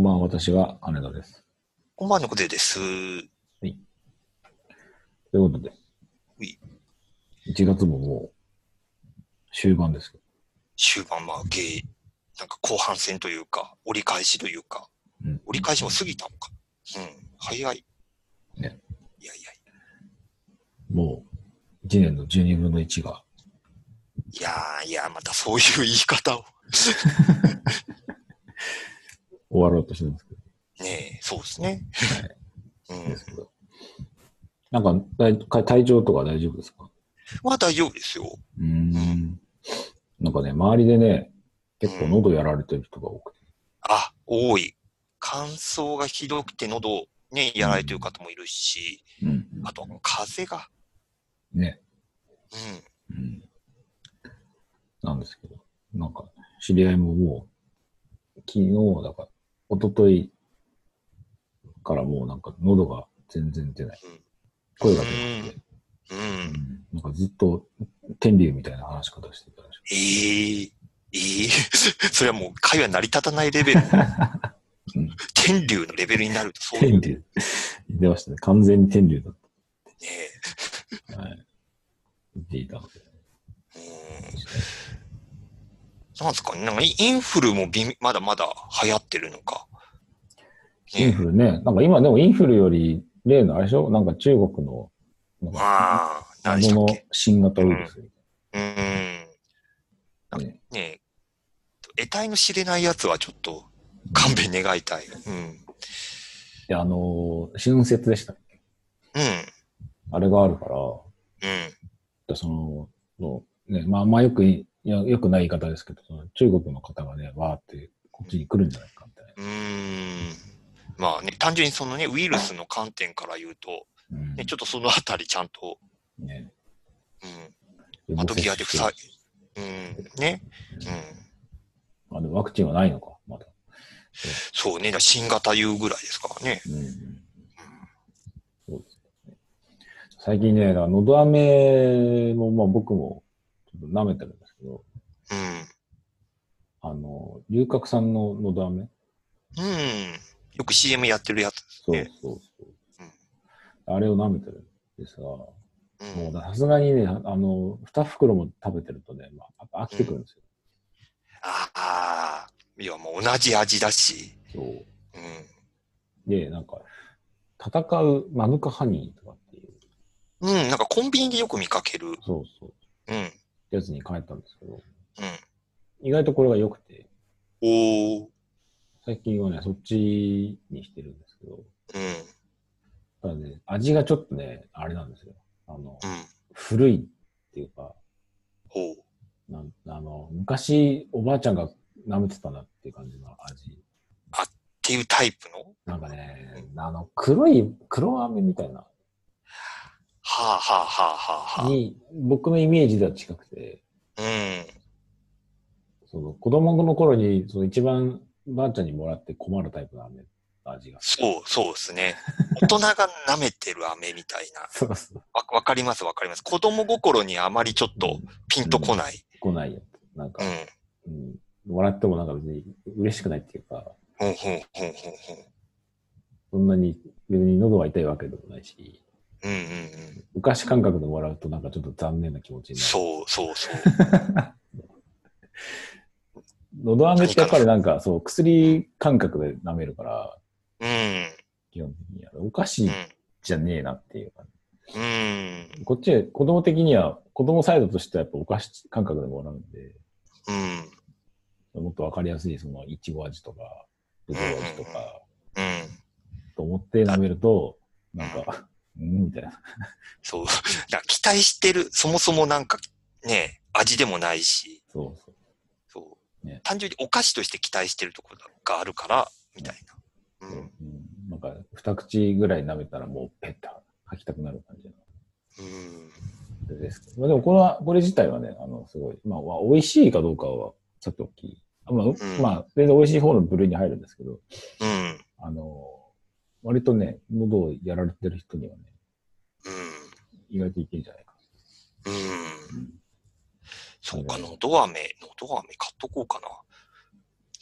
こんばんは、私が羽田です。こんばんは、のこでです。ということでうい、1月ももう終盤ですけど、終盤、まあ、ゲなんか後半戦というか、折り返しというか、うん折り返しも過ぎたのか。うん、早い。ね。いやいやもう1年の12分の1が、いやーいや、またそういう言い方を。終わろうとしてるんですけねえ、そうですね。うど、んで。すけどなんか体調とか大丈夫ですか？まあ大丈夫ですよ。うーん。なんかね、周りでね、結構喉やられてる人が多くて、あ、多い。乾燥がひどくて喉、ね、やられてる方もいるし、うん。あと、風が。ね、うん。うん。なんですけど、なんか、知り合いももう、昨日、だから、一昨日からもうなんか喉が全然出ない。声が出なくて、うん。うんなんかずっと天竜みたいな話し方してたでしええええ それはもう会話成り立たないレベル。うん天竜のレベルになるとそょ。ういう天竜。出ましたね。完全に天竜だっね。た。はい。言っていたので。うん。なんですかね。なんかインフルもまだまだ流行ってるのか。インフルね。なんか今でもインフルより例のあれでしょ？なんか中国の、なんか、ああ、何の。新型ウイルス。うん。なんかねね得体の知れないやつはちょっと勘弁願いたい。うん。で、あのー、春節でしたっけ？うん。あれがあるから、うん。でその、のね、まあ、まあよくい、いや、よくない言い方ですけど、その中国の方がね、わーってこっちに来るんじゃないかみたいな。うーん。まあね、単純にそのね、ウイルスの観点から言うと、うんね、ちょっとそのあたりちゃんと、ね。うん。窓際で塞い、うん、ね。うん。あ、でもワクチンはないのか、まだ。そうね、だ新型言うぐらいですからね。最近ね、だから喉飴も、まあ僕もちょっと舐めてるんですけど、うん。あの、龍角散の喉飴？うん。よく CM やってるやつですそうね。そうそう。あれを舐めてるんですが、もうん。うさすがにね、ああの、二袋も食べてるとね、まあ、飽きてくるんですよ。ああ、いやもう同じ味だし。そう。うん。で、なんか、戦うマヌカハニーとかっていう、うん、なんかコンビニでよく見かける。そうそう、うん。やつに変えたんですけど、うん。意外とこれが良くて、おー。最近はね、そっちにしてるんですけど、うん。ただね、味がちょっとね、あれなんですよ。あの、うん。古いっていうか、ほう。なんあの、昔おばあちゃんが舐めてたなっていう感じの味。っていうタイプの？なんかね、あの、黒い、黒飴みたいな、はあはあはあはあはに、僕のイメージでは近くて、あ。うん。その子供の頃に、その一番ばあちゃんにもらって困るタイプの飴の味が。そう、そうですね。大人が舐めてる飴みたいな。そうそう。わ、わかりますわかります。子供心にあまりちょっとピンとこない。来ないやつ。なんかう、ん。うん、もらってもなんか別に嬉しくないっていうか、ほんほんほんほんほん。そんなに別に喉が痛いわけでもないし、うんうんうん。お菓子感覚でもらうとなんかちょっと残念な気持ちになる。そうそうそう。喉飴ってやっぱりなんかそう、薬感覚で舐めるから、うん。基本的には。お菓子じゃねえなっていう感うん。うん。じ。こっちで子供的には、子供サイドとしてはやっぱお菓子感覚でもらうんで、うん。もっとわかりやすいそのいちご味とか、ぶどう味とか、うん。と思って舐めると、なんか、うんみたいな。そう。期待してる、そもそもなんかね、味でもないし、そうそう。単純にお菓子として期待してるところがあるから、みたいな。うん。うん、なんか、二口ぐらい舐めたらもうペッと吐きたくなる感じの。うん。です。まあ、でもこれは、これ自体はね、あの、すごい、まあ、まあ美味しいかどうかは、さておき、あまあ、うまあ、全然美味しい方の部類に入るんですけど、うん。あの、割とね、喉をやられてる人にはね、意外といけるんじゃないかうん。うん。うんそうか、のど飴、のど飴買っとこうかな。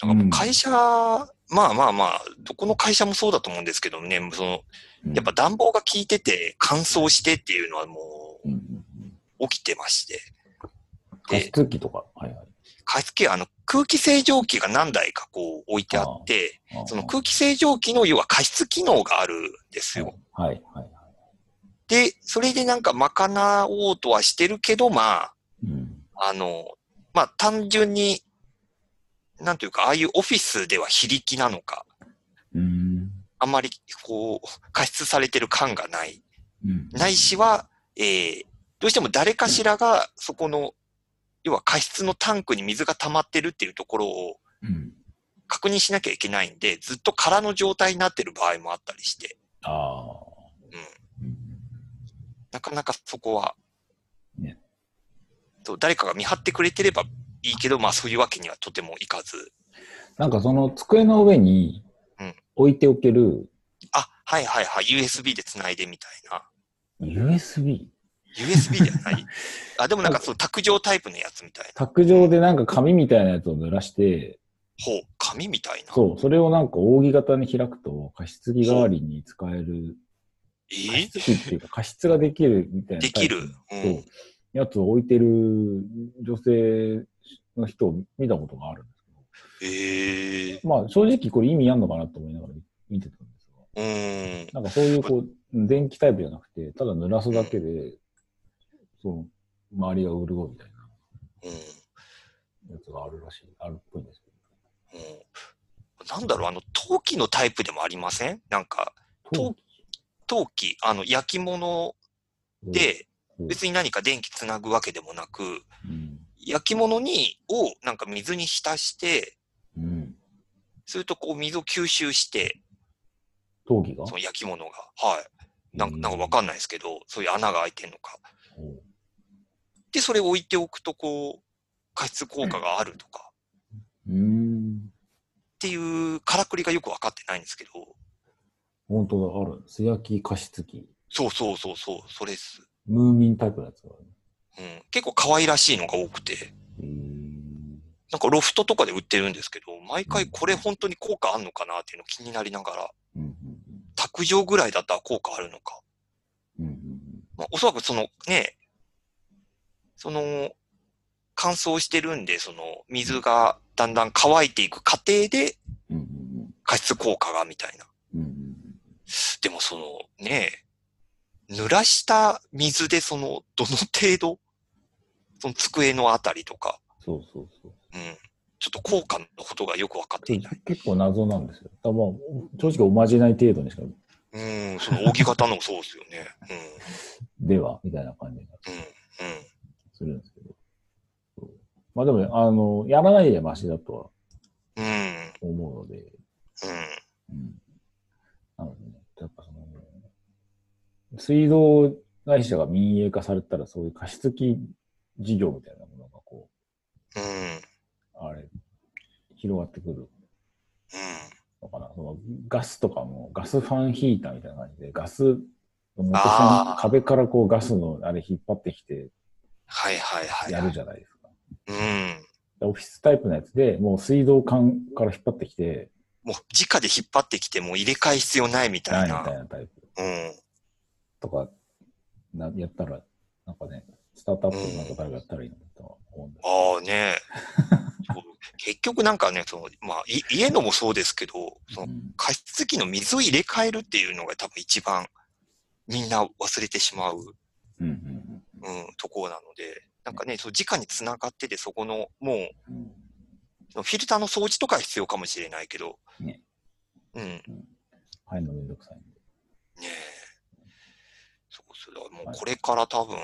なんかもう会社まあまあまあ、どこの会社もそうだと思うんですけどね、その、うんやっぱ暖房が効いてて乾燥してっていうのはもうんうんうんう起きてまして。加湿器とか？はいはい。加湿器、あの、空気清浄機が何台かこう置いてあって、あその空気清浄機の要は加湿機能があるんですよ。はいはいはい。で、それでなんか賄おうとはしてるけど、まあ、うん。あの、まあ単純に、なんというか、ああいうオフィスでは非力なのか、うん。あんまりこう、加湿されてる感がない。うん。ないしは、えー、どうしても誰かしらがそこの、要は加湿のタンクに水が溜まってるっていうところをうん。確認しなきゃいけないんで、ずっと空の状態になってる場合もあったりして、ああ。うん。なかなかそこは、ねそう誰かが見張ってくれてればいいけど、まあそういうわけにはとてもいかず。なんかその机の上にうん置いておけるあ、はいはいはい、USB で繋いでみたいな。USB? USB ではない？あ、でもなんかそう、卓上タイプのやつみたいな。卓上でなんか紙みたいなやつを濡らして、ほう、紙みたいな。そう、それをなんか扇形に開くと加湿器代わりに使える、え加湿器っていうか加湿ができるみたいなできる。うんそう。やつを置いてる女性の人を見たことがあるんですけええど、まあ正直これ意味あんのかなと思いながら見てたんですが、うん。なんかそういうこう、電気タイプじゃなくて、ただ濡らすだけで、その、周りが潤うみたいなうん。やつがあるらしい、あるっぽいんですけうん。なんだろう、あの、陶器のタイプでもありません？なんか、ど。陶器、あの、焼き物で、別に何か電気つなぐわけでもなく、うん、焼き物に、をなんか水に浸して、うん。するとこう水を吸収して、陶器が？その焼き物が。はい。なんか、なんかわかんないですけど、そういう穴が開いてんのか。で、それを置いておくと、こう、加湿効果があるとか、うーん。っていうからくりがよくわかってないんですけど、本当だ、ある。素焼き加湿器。そうそうそうそう、それです。ムーミンタイプのやつがある。うん。結構可愛らしいのが多くて、なんかロフトとかで売ってるんですけど、毎回これ本当に効果あんのかなっていうの気になりながら、うんうん卓上ぐらいだったら効果あるのか。うんうんうんまあ、おそらくそのね、その、乾燥してるんで、その、水がだんだん乾いていく過程で加湿効果がみたいな。うんうんでもそのね、濡らした水でその、どの程度、その机のあたりとか、そうそうそう。うん、ちょっと効果のことがよくわかっていない。結構謎なんですよ。たまあ正直おまじない程度にしか、うん、その扇形のもそうですよね。では、みたいな感じがうん、うん、うん。するんですけど。まあでもね、あの、やらないでマシだとはうん、思うので、うん。うん。なのでね、やっぱその、水道会社が民営化されたら、そういう加湿器事業みたいなものがこうん。う、あれ、広がってくるうん。のかな。そのガスとかも、ガスファンヒーターみたいな感じで、ガスの元壁からこうガスのあれ引っ張ってきてはいはいはい。やるじゃないですか。うん。オフィスタイプのやつで、もう水道管から引っ張ってきて、もう直で引っ張ってきてもう入れ替え必要ないみたいな。ないみたいなタイプうん。とか、なやったら、なんかね、スタートアップなんか誰かやったらいいなとは思うんですああね。結局なんかね、その、まあ、い家のもそうですけど、そのうん。加湿器の水を入れ替えるっていうのが多分一番みんな忘れてしまう、うんところなので、なんかね、そう直に繋がってて、そこの、もう、うん。そのフィルターの掃除とかは必要かもしれないけど、ね。うん、ね入るのめんどくさいんで。え。もうこれから多分、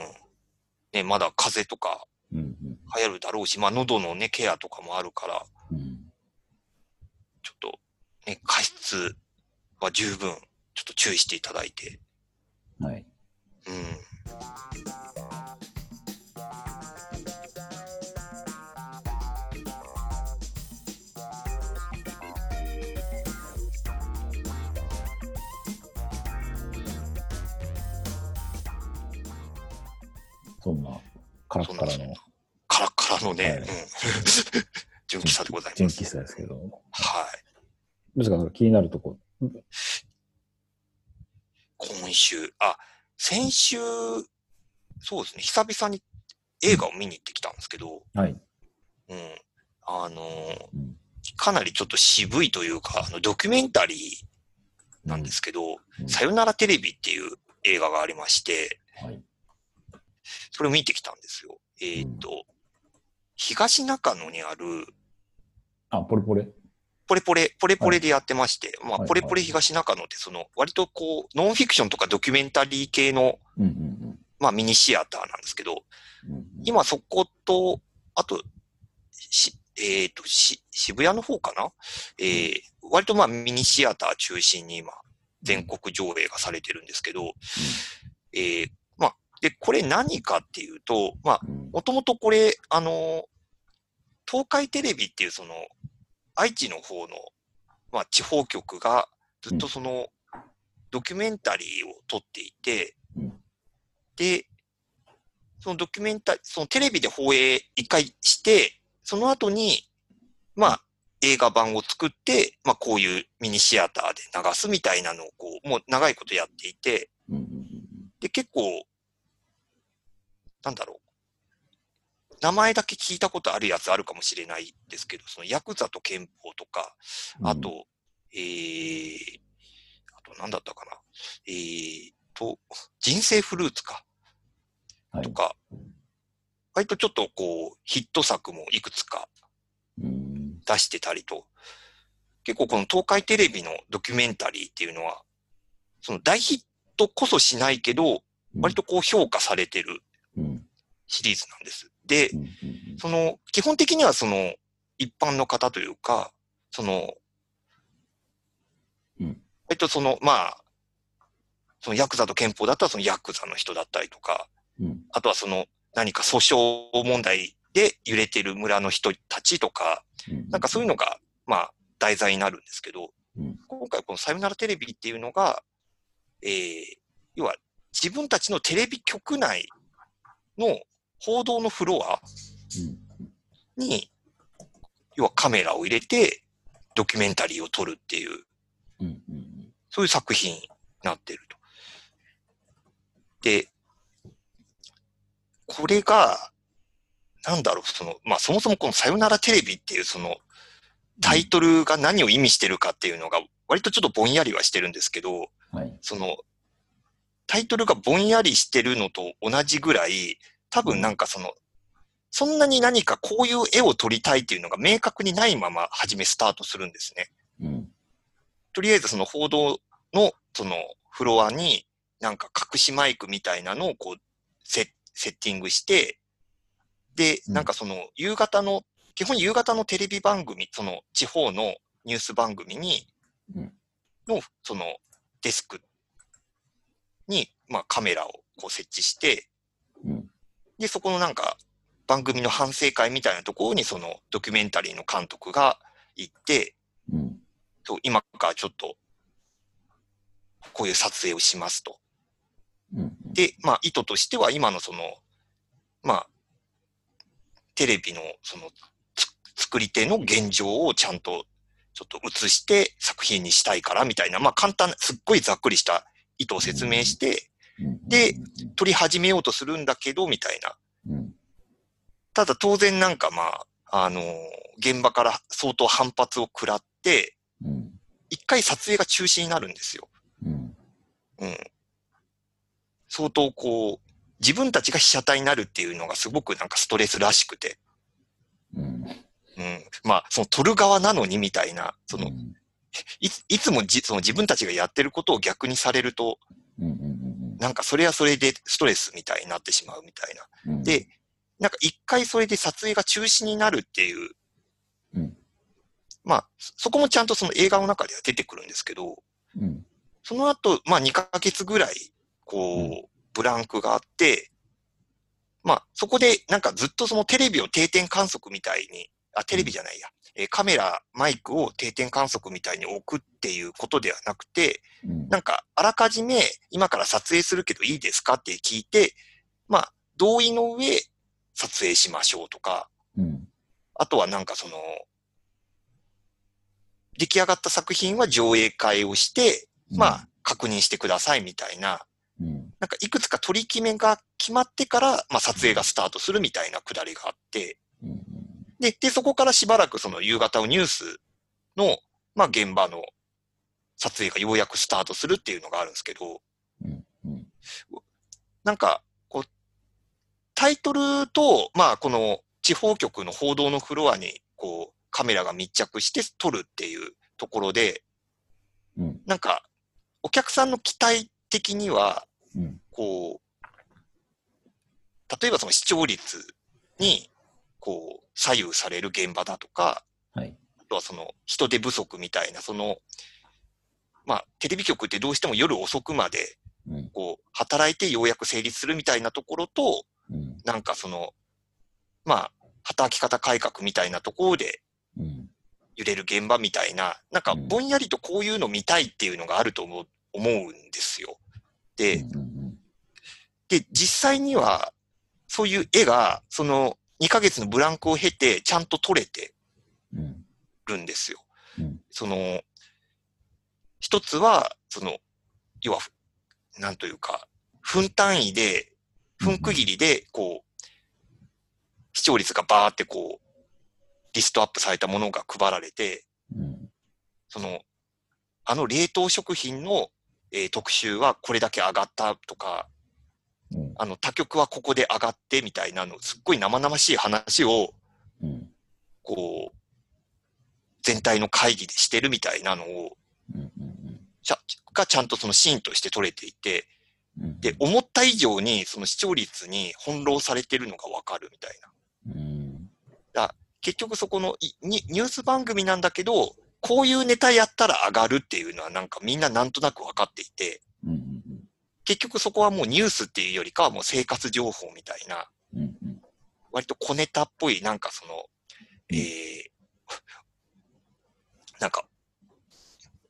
ね、まだ風邪とか流行るだろうし、まあ喉のね、ケアとかもあるから、うんちょっと、ね、加湿は十分、ちょっと注意していただいて、はい。うん。カラッカラのカラッカラのね、はいうん。純喫茶でござい純ます。喫茶ですけど、はい。ですか？気になるとこ。今週、あ、先週、そうですね、久々に映画を見に行ってきたんですけど、はい。うん。あのーうんかなりちょっと渋いというか、あの、ドキュメンタリーなんですけど、うんさよならテレビっていう映画がありまして、はい。それを見てきたんですよ。えっ、と、東中野にある、あ、ポレポレ？ポレポレ、ポレポレでやってまして、まあ、はいポレポレ東中野って、その、割とこう、ノンフィクションとかドキュメンタリー系の、うんうんまあ、ミニシアターなんですけど、うんうん。今そこと、あと、し、えっ、と、し、渋谷の方かな？えー、割とまあミニシアター中心に今、全国上映がされてるんですけど、えー、まあ、で、これ何かっていうと、まあ、うん。もともとこれ、あの、東海テレビっていうその、愛知の方の、まあ、地方局がずっとその、ドキュメンタリーを撮っていてうん、で、そのドキュメンタ、そのテレビで放映一回して、その後に、まあ、映画版を作って、まあ、こういうミニシアターで流すみたいなのを、こう、もう長いことやっていて、で、結構、なんだろう。名前だけ聞いたことあるやつあるかもしれないですけど、そのヤクザと憲法とか、うんあ、と、えー、あと何だったかな。えーと、人生フルーツか。はいとか、割とちょっとこう、ヒット作もいくつかうん出してたりと、結構この東海テレビのドキュメンタリーっていうのは、その大ヒットこそしないけど、割とこう評価されてるうんシリーズなんです。でその、基本的にはその、一般の方というか、その、うん。割とその、まあ、そのヤクザと憲法だったらそのヤクザの人だったりとか、うん。あとはその何か訴訟問題で揺れてる村の人たちとか、うん。なんかそういうのが、まあ、題材になるんですけど、うん。今回このさよならテレビっていうのが、えー、要は自分たちのテレビ局内の報道のフロアうんに、要はカメラを入れてドキュメンタリーを撮るっていう、そういう作品になってると。で、これが、なんだろう、その、まあそもそもこのさよならテレビっていうそのタイトルが何を意味してるかっていうのが割とちょっとぼんやりはしてるんですけど、はい。その、タイトルがぼんやりしてるのと同じぐらい、多分なんかその、そんなに何かこういう絵を撮りたいっていうのが明確にないまま初めスタートするんですね。うん。とりあえずその報道のそのフロアになんか隠しマイクみたいなのをこうセセッティングして、で、うん。なんかその夕方の、基本夕方のテレビ番組、その地方のニュース番組に、うん。のそのデスクに、まあカメラをこう設置して、うん。で、そこのなんか番組の反省会みたいなところにそのドキュメンタリーの監督が行って、うん。そう今からちょっと、こういう撮影をしますと。うん。で、まあ、意図としては、今のその、まあ、テレビのその、つ作り手の現状をちゃんと、ちょっと映して作品にしたいからみたいな、まあ、簡単な、すっごいざっくりした意図を説明して、うんで、撮り始めようとするんだけど、みたいな。うんただ当然なんかまあ、あのー現場から相当反発を食らって、うん一回撮影が中止になるんですよ。うんうん。相当こう、自分たちが被写体になるっていうのがすごくなんかストレスらしくて。うんうん。まあ、その撮る側なのにみたいな、その、うんいついつもじその自分たちがやってることを逆にされると、なんかそれはそれでストレスみたいになってしまうみたいな。うんで、なんか一回それで撮影が中止になるっていう、うん。まあ、そそこもちゃんとその映画の中では出てくるんですけど、うん。その後、まあ2ヶ月ぐらい、こう、うん。ブランクがあって、まあそこでなんかずっとそのテレビを定点観測みたいに、あ、テレビじゃないや、えーカメラ、マイクを定点観測みたいに置くっていうことではなくて、うんなんかあらかじめ今から撮影するけどいいですかって聞いて、まあ同意の上撮影しましょうとか、うんあとはなんかその、出来上がった作品は上映会をして、うんまあ、確認してくださいみたいな、うん。なんかいくつか取り決めが決まってから、まあ、撮影がスタートするみたいなくだりがあって、うん。で、で、そこからしばらくその夕方のニュースの、まあ、現場の撮影がようやくスタートするっていうのがあるんですけど、うん。うん。なんか、こう、タイトルと、まあ、この地方局の報道のフロアに、こう、カメラが密着して撮るっていうところで、うん。なんか、お客さんの期待的には、うん。こう、例えばその視聴率に、こう、左右される現場だとか、はい。あとはその人手不足みたいな、その、まあ、テレビ局ってどうしても夜遅くまで、うん。こう、働いてようやく成立するみたいなところと、うん。なんかその、まあ、働き方改革みたいなところでうん。揺れる現場みたいな、なんかうんぼんやりとこういうの見たいっていうのがあると思う思うんですよ。で、うん。で、実際には、そういう絵が、その2ヶ月のブランクを経て、ちゃんと撮れてうん。るんですよ。うん。その、一つは、その、要は、なんというか、分単位で、分区切りで、こう、視聴率がバーってこう、リストアップされたものが配られて、うん。その、あの冷凍食品の、えー特集はこれだけ上がったとか、うん。あの他局はここで上がってみたいなの、すっごい生々しい話を、うん。こう、全体の会議でしてるみたいなのを、がちゃんとそのシーンとして撮れていて、うん。で、思った以上にその視聴率に翻弄されてるのがわかるみたいな。うん。結局そこのいニニュース番組なんだけど、こういうネタやったら上がるっていうのはなんかみんななんとなく分かっていて、うん。結局そこはもうニュースっていうよりかはもう生活情報みたいな、うん。割と小ネタっぽいなんかその、えー、なんか、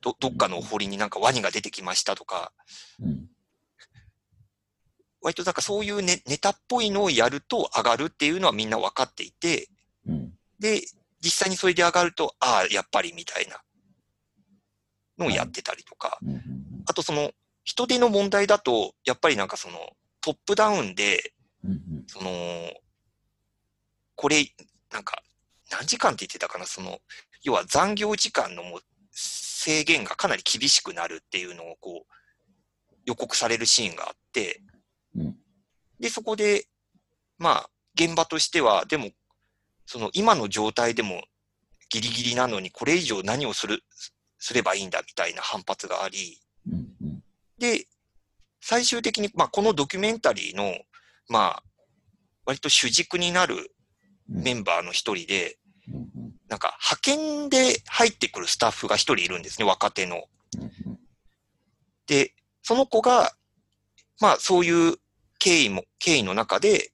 ど、どっかのお堀になんかワニが出てきましたとか、うん。割となんかそういうネネタっぽいのをやると上がるっていうのはみんな分かっていて、うん。で、実際にそれで上がると、ああ、やっぱりみたいなのをやってたりとか、うん。あとその人手の問題だと、やっぱりなんかそのトップダウンで、うん。その、これ、なんか、何時間って言ってたかな、その、要は残業時間のもう制限がかなり厳しくなるっていうのをこう、予告されるシーンがあって、うん。で、そこで、まあ、現場としては、でも、その今の状態でもギリギリなのに、これ以上何をする、すればいいんだみたいな反発があり、うん。うん。で、最終的に、まあ、このドキュメンタリーの、まあ、割と主軸になるメンバーの一人で、うん。なんか派遣で入ってくるスタッフが一人いるんですね、若手の。うん。で、その子が、まあそういう経緯も、経緯の中で、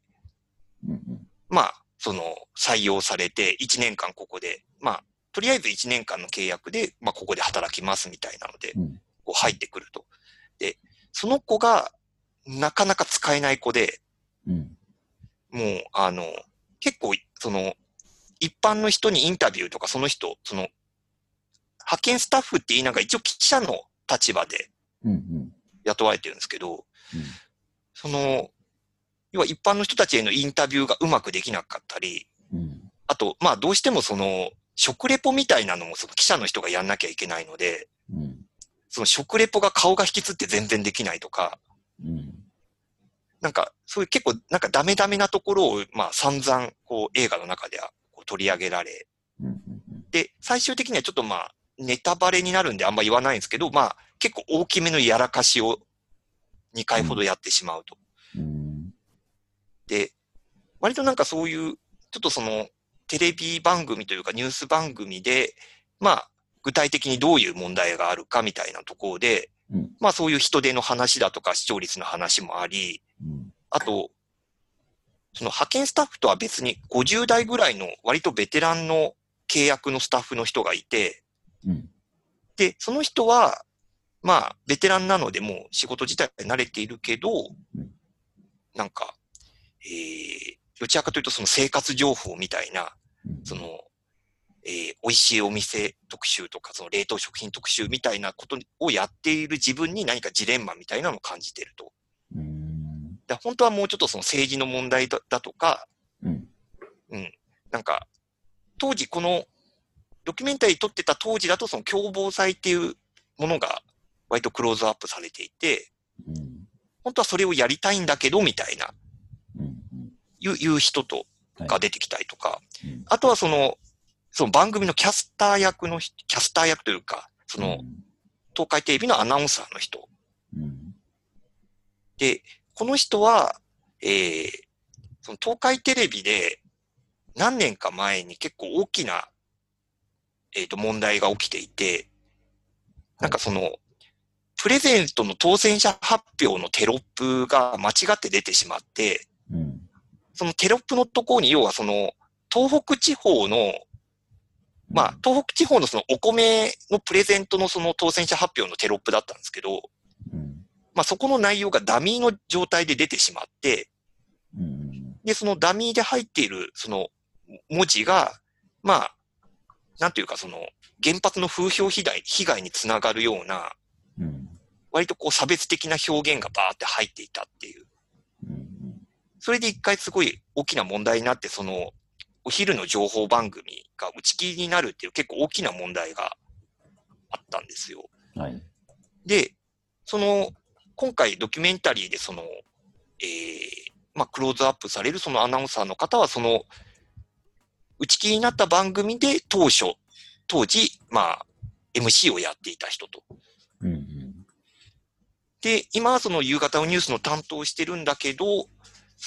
うん。まあ、その採用されて1年間ここで、まあ、とりあえず1年間の契約で、まあここで働きますみたいなので、うん。こう入ってくると。で、その子がなかなか使えない子で、うん。もう、あの、結構、その、一般の人にインタビューとか、その人、その、派遣スタッフって言いながら一応記者の立場でうん。雇われてるんですけど、その、要は一般の人たちへのインタビューがうまくできなかったり、うん。あと、まあどうしてもその、食レポみたいなのもその記者の人がやんなきゃいけないので、うん。その食レポが顔が引きつって全然できないとか、なんか、そういう結構、なんかダメダメなところを、まあ散々、こう映画の中ではこう取り上げられ、で、最終的にはちょっとまあ、ネタバレになるんであんま言わないんですけど、まあ、結構大きめのやらかしを2回ほどやってしまうと。で、割となんかそういう、ちょっとその、テレビ番組というかニュース番組で、まあ、具体的にどういう問題があるかみたいなところで、うんまあそういう人手の話だとか視聴率の話もあり、うん。あと、その派遣スタッフとは別に50代ぐらいの割とベテランの契約のスタッフの人がいて、うん。で、その人は、まあ、ベテランなのでもう仕事自体慣れているけどうん、なんか、えー、どちらかというとその生活情報みたいな、うん。その、えー、美味しいお店特集とか、その冷凍食品特集みたいなことをやっている自分に何かジレンマみたいなのを感じてると。うん。だ本当はもうちょっとその政治の問題だだとか、うん。うん、なんか、当時このドキュメンタリー撮ってた当時だとその共謀罪っていうものが割とクローズアップされていて、うん。本当はそれをやりたいんだけど、みたいな、うん。いういう人とはいが出てきたりとか、うんあとはその、その番組のキャスター役の人、キャスター役というか、その、東海テレビのアナウンサーの人。うん。で、この人は、えー、その東海テレビで何年か前に結構大きな、えっ、と、問題が起きていて、なんかその、プレゼントの当選者発表のテロップが間違って出てしまって、うん。そのテロップのところに、要はその、東北地方の、まあ、東北地方のそのお米のプレゼントのその当選者発表のテロップだったんですけど、うん。まあそこの内容がダミーの状態で出てしまって、うん。で、そのダミーで入っているその文字が、まあ、なんていうかその原発の風評被害被害につながるような、うん。割とこう差別的な表現がバーって入っていたっていう。うん。それで一回すごい大きな問題になって、その、お昼の情報番組が打ち切りになるっていう結構大きな問題があったんですよ。はい。で、その、今回ドキュメンタリーでその、えー、まあ、クローズアップされるそのアナウンサーの方は、その、打ち切りになった番組で当初、当時、まあ、MC をやっていた人と。うん。で、今はその夕方のニュースの担当をしてるんだけど、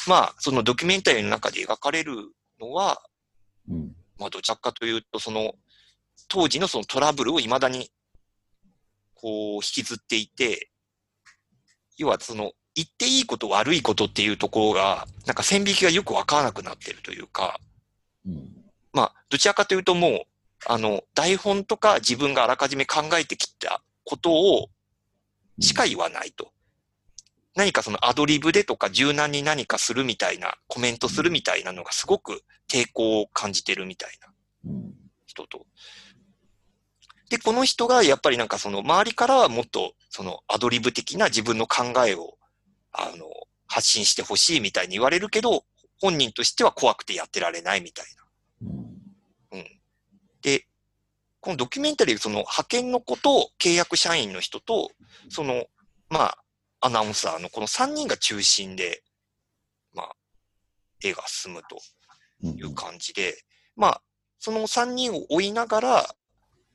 まあ、そのドキュメンタリーの中で描かれるのは、うん。まあ、どちらかというと、その、当時のそのトラブルを未だに、こう、引きずっていて、要はその、言っていいこと悪いことっていうところが、なんか線引きがよくわからなくなってるというか、うん。まあ、どちらかというともう、あの、台本とか自分があらかじめ考えてきたことをしか言わないと。何かそのアドリブでとか柔軟に何かするみたいな、コメントするみたいなのがすごく抵抗を感じてるみたいな。人と。で、この人がやっぱりなんかその周りからはもっとそのアドリブ的な自分の考えを、あの、発信してほしいみたいに言われるけど、本人としては怖くてやってられないみたいな。うん。で、このドキュメンタリー、その派遣の子と契約社員の人と、その、まあ、アナウンサーのこの3人が中心で、まあ、絵が進むとうん。いう感じで、まあ、その3人を追いながら、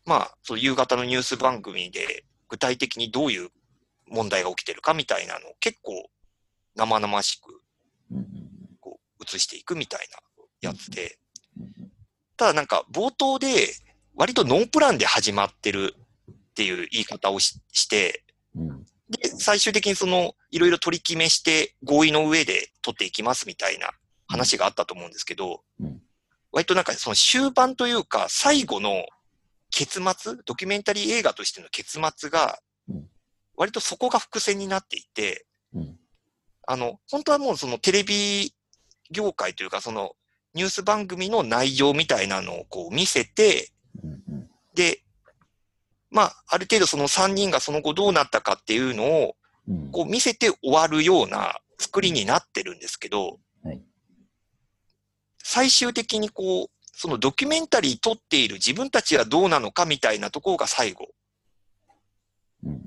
まあ、その夕方のニュース番組で具体的にどういう問題が起きてるかみたいなのを結構生々しくうん。こう映していくみたいなやつで、うん。ただなんか冒頭で割とノープランで始まってるっていう言い方をしして、うん。で、最終的にそのいろいろ取り決めして合意の上で取っていきますみたいな話があったと思うんですけど、うん割となんかその終盤というか最後の結末、ドキュメンタリー映画としての結末がうん、割とそこが伏線になっていて、うん。あの、本当はもうそのテレビ業界というかそのニュース番組の内容みたいなのをこう見せて、うん。で、まあ、ある程度その3人がその後どうなったかっていうのを、うん。こう見せて終わるような作りになってるんですけど、はい最終的にこう、そのドキュメンタリー撮っている自分たちはどうなのかみたいなところが最後うん。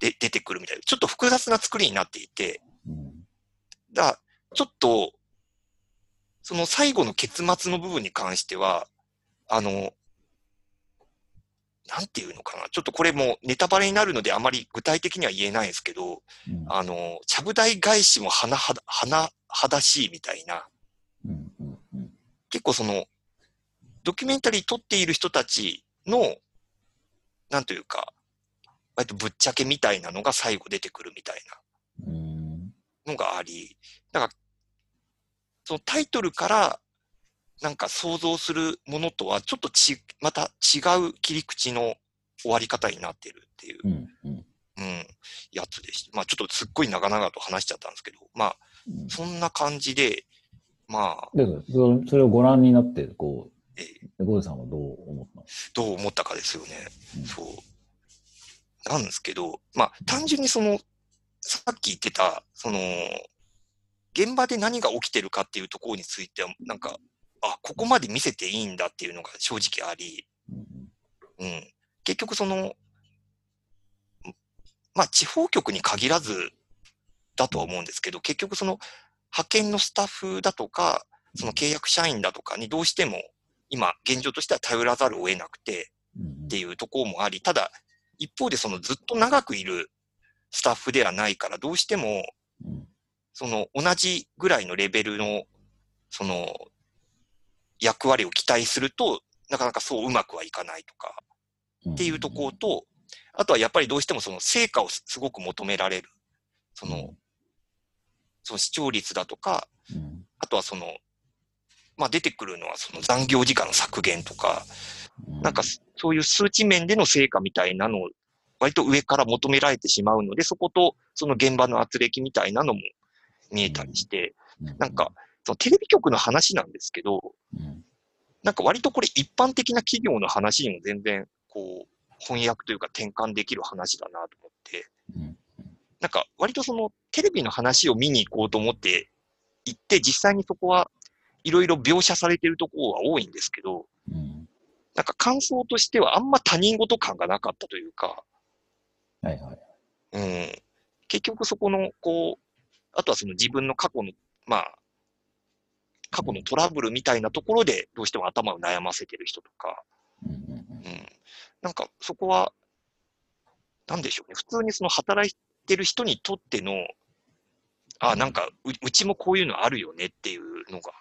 で出てくるみたいな、ちょっと複雑な作りになっていて、うん。だからちょっと、その最後の結末の部分に関しては、あの、なんていうのかな？ちょっとこれもネタバレになるのであまり具体的には言えないんですけど、うん。あの、ちゃぶ台返しも甚だ、甚だしいみたいな、うん。うん。結構その、ドキュメンタリー撮っている人たちの、なんというか、割とぶっちゃけみたいなのが最後出てくるみたいうん。なのがあり、だから、そのタイトルから、なんか想像するものとはちょっとち、また違う切り口の終わり方になってるっていう、うん。うん。うん、やつでした。まあちょっとすっごい長々と話しちゃったんですけど、まあそんな感じで、まあ、でそれそれをご覧になって、こう、えでゴールさんはどう思ったの？どう思ったかですよね。うんそう。なんですけど、まあ、単純にその、さっき言ってた、その、現場で何が起きてるかっていうところについては、なんか、あ、ここまで見せていいんだっていうのが正直あり、うん。うん。結局その、まあ、地方局に限らずだとは思うんですけど、結局その、派遣のスタッフだとか、その契約社員だとかにどうしても、今、現状としては頼らざるを得なくて、うん。っていうところもあり、ただ、一方でそのずっと長くいるスタッフではないから、どうしても、うん。その同じぐらいのレベルの、その、役割を期待すると、なかなかそううまくはいかないとか、うん。っていうところと、あとはやっぱりどうしてもその成果をすすごく求められる。その、その視聴率だとか、うん。あとはその、まあ出てくるのはその残業時間の削減とか、うん。なんかそういう数値面での成果みたいなのを割と上から求められてしまうので、そことその現場の圧力みたいなのも見えたりして、なんか、そのテレビ局の話なんですけど、うんなんか割とこれ一般的な企業の話にも全然こう翻訳というか転換できる話だなと思って、うんなんか割とそのテレビの話を見に行こうと思って行って、実際にそこはいろいろ描写されてるところは多いんですけど、うんなんか感想としてはあんま他人事感がなかったというか、はいはい。うん、結局そこの、こう、あとはその自分の過去の、まあ、過去のトラブルみたいなところでどうしても頭を悩ませてる人とか、うんなんかそこは、なんでしょうね。普通にその働いてる人にとっての、あ、なんかう、うちもこういうのあるよねっていうのが、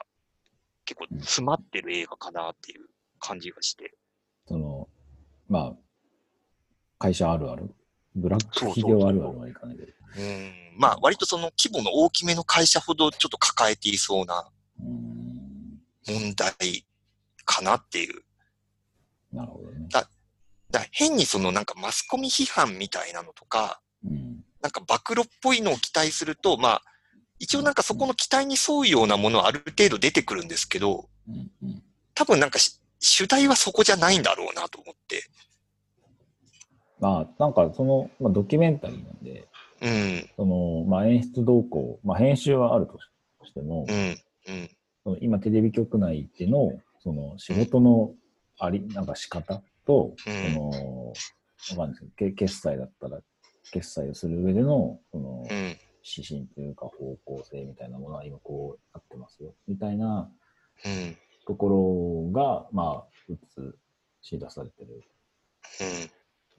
結構詰まってる映画かなっていう感じがして。その、まあ、会社あるある、ブラック企業あるあるはいかないけど。うん、まあ、割とその規模の大きめの会社ほどちょっと抱えていそうなうん問題かなっていう。なるほどね。だから変にそのなんかマスコミ批判みたいなのとか、うんなんか暴露っぽいのを期待すると、まあ、一応なんかそこの期待に沿うようなものはある程度出てくるんですけど、うんうん多分なんかし主題はそこじゃないんだろうなと思って。まあ、なんかその、まあ、ドキュメンタリーなんで、うん、その、まあ、演出動向、まあ、編集はあるとしても、うん、うん、今テレビ局内での、その仕事のあり、なんか仕方と、うん。その、わかんないですけど、け決済だったら、決済をする上での、その、うん、指針というか方向性みたいなものは今こうなってますよ、みたいなうん、ところが、まあ、映し出されてる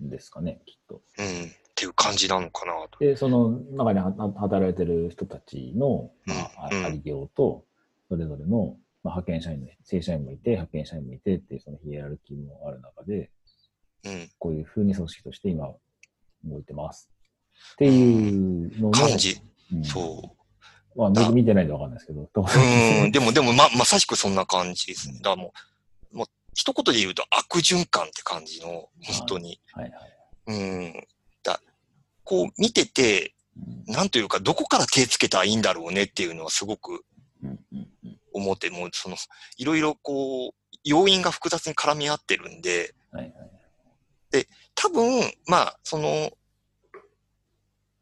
うん、んですかね、きっと。うん、っていう感じなのかなと。で、その中には働いてる人たちの、まあありようと、それぞれの、まあ、派遣社員の、正社員もいて、派遣社員もいてっていう、そのヒエラルキーもある中で、うん、こういう風に組織として今、動いてます。っていうのの、感じ。うんそまあ、僕見てないんでわかんないですけど、う。うん、でも、でも、ま、まさしくそんな感じですね。だからもう、もう、一言で言うと悪循環って感じの、本当に。はいはい。うん。だこう見てて、うんなんというか、どこから手つけたらいいんだろうねっていうのはすごく思って、もうその、いろいろこう、要因が複雑に絡み合ってるんで、はいはい。多分、まあ、その、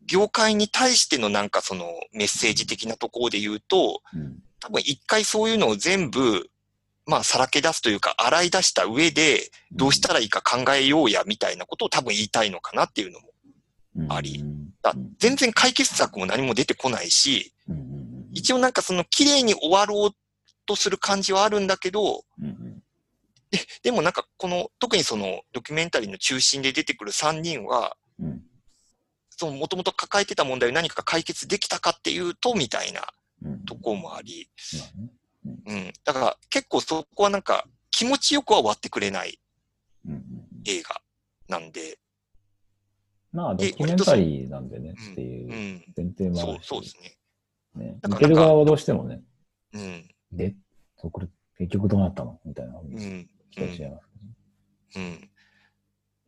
業界に対してのなんかそのメッセージ的なところで言うと、うん。多分一回そういうのを全部、まあ、さらけ出すというか、洗い出した上で、どうしたらいいか考えようや、みたいなことを多分言いたいのかなっていうのも。あり。うん。だ全然解決策も何も出てこないし、うん一応なんかその綺麗に終わろうとする感じはあるんだけど、うんうん。ででもなんかこの、特にそのドキュメンタリーの中心で出てくる3人は、うん。その元々抱えてた問題を何か解決できたかっていうと、みたいなうん。ところもあり、まあね。うん。だから結構そこはなんか気持ちよくは終わってくれないうんうんうん。映画なんで、まあ、ドでキュメンタリーなんでねうん。っていううん。前提もあそうそうですね。ね。だから見てる側はどうしてもね、うん。で、これ結局どうなったの？みたいなふうにうん。期待しちゃいますけどね。うん。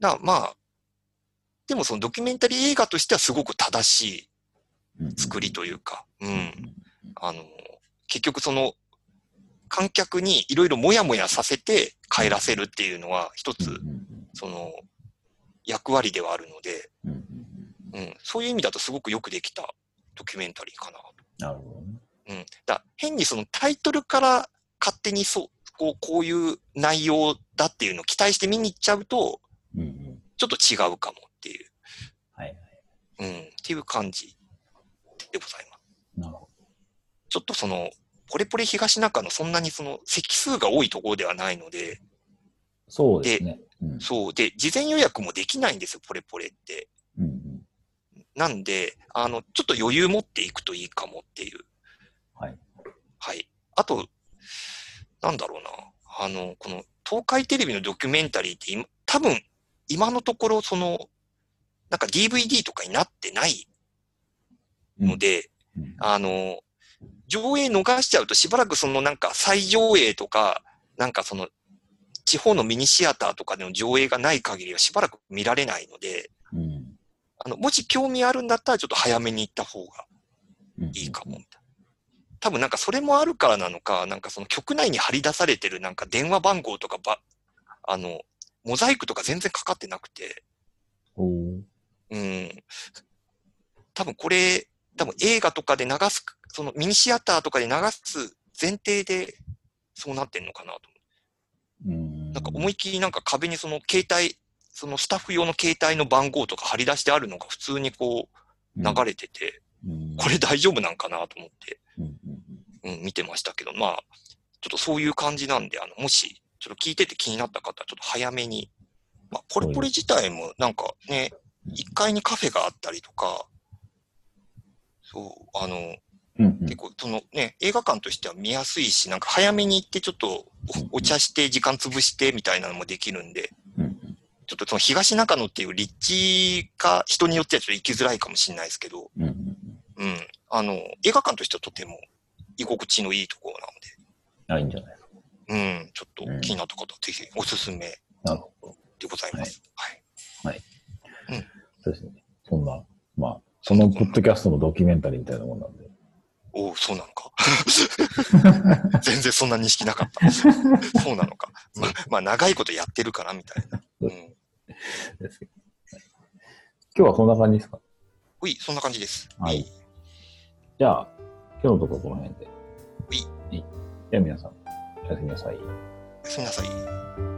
だまあ、でもそのドキュメンタリー映画としてはすごく正しい作りというか、う。うんんあの、結局その、観客にいろいろもやもやさせて帰らせるっていうのは一つ、その、役割ではあるので、うんそういう意味だとすごくよくできたドキュメンタリーかな。なるほどね。うん。だ変にそのタイトルから勝手にそう、こう、こういう内容だっていうのを期待して見に行っちゃうと、うんうん。ちょっと違うかもっていう、はい。うん、っていう感じでございます。なるほちょっとその、ポレポレ東中のそんなにその席数が多いところではないので、ど。そうですね。うんそう。で、事前予約もできないんですよ、ポレポレって。うんうん。なんで、あの、ちょっと余裕持っていくといいかもっていう。はい。はい。あと、なんだろうな。あの、この東海テレビのドキュメンタリーって今、多分、今のところ、その、なんか DVD とかになってないので、うんあの、上映逃しちゃうとしばらくそのなんか再上映とか、なんかその、地方のミニシアターとかでの上映がない限りはしばらく見られないので、うんあの、もし興味あるんだったらちょっと早めに行った方がうん。いいかも、みたいな。多分なんかそれもあるからなのか、なんかその局内に張り出されてるなんか電話番号とかば、あの、モザイクとか全然かかってなくて、うん。多分これ、多分映画とかで流す、そのミニシアターとかで流す前提でそうなってんのかなと。うん。なんか思いっきりなんか壁にその携帯、そのスタッフ用の携帯の番号とか貼り出してあるのが普通にこう流れてて、うん、これ大丈夫なんかなと思って、うん見てましたけど、まあ、ちょっとそういう感じなんで、あの、もし、ちょっと聞いてて気になった方は、ちょっと早めに、まあ、ポレポレ自体もなんかね、1階にカフェがあったりとか、そう、あの、うんうん。結構、そのね、映画館としては見やすいし、なんか早めに行ってちょっとおお茶して時間潰してみたいなのもできるんで、ちょっとその東中野っていう立地が人によってはちょっと行きづらいかもしれないですけど、うんうんうん。あの、映画館としてはとても居心地のいいところあ、いいんじゃないですか。なので、うん、ちょっと気になった方はぜひおすすめなるほど。でございます。はい。そうですね。そんな、まあ、そのポッドキャストのドキュメンタリーみたいなもんなんで。おお、そうなのか。全然そんな認識なかった。そうなのか。ま、まあ、長いことやってるから、みたいな。うん。ですけど今日はそんな感じですか？うい、そんな感じです。はいじゃあ、今日のところこの辺で。いい。じゃあ皆さん、おやすみなさい。おやすみなさい。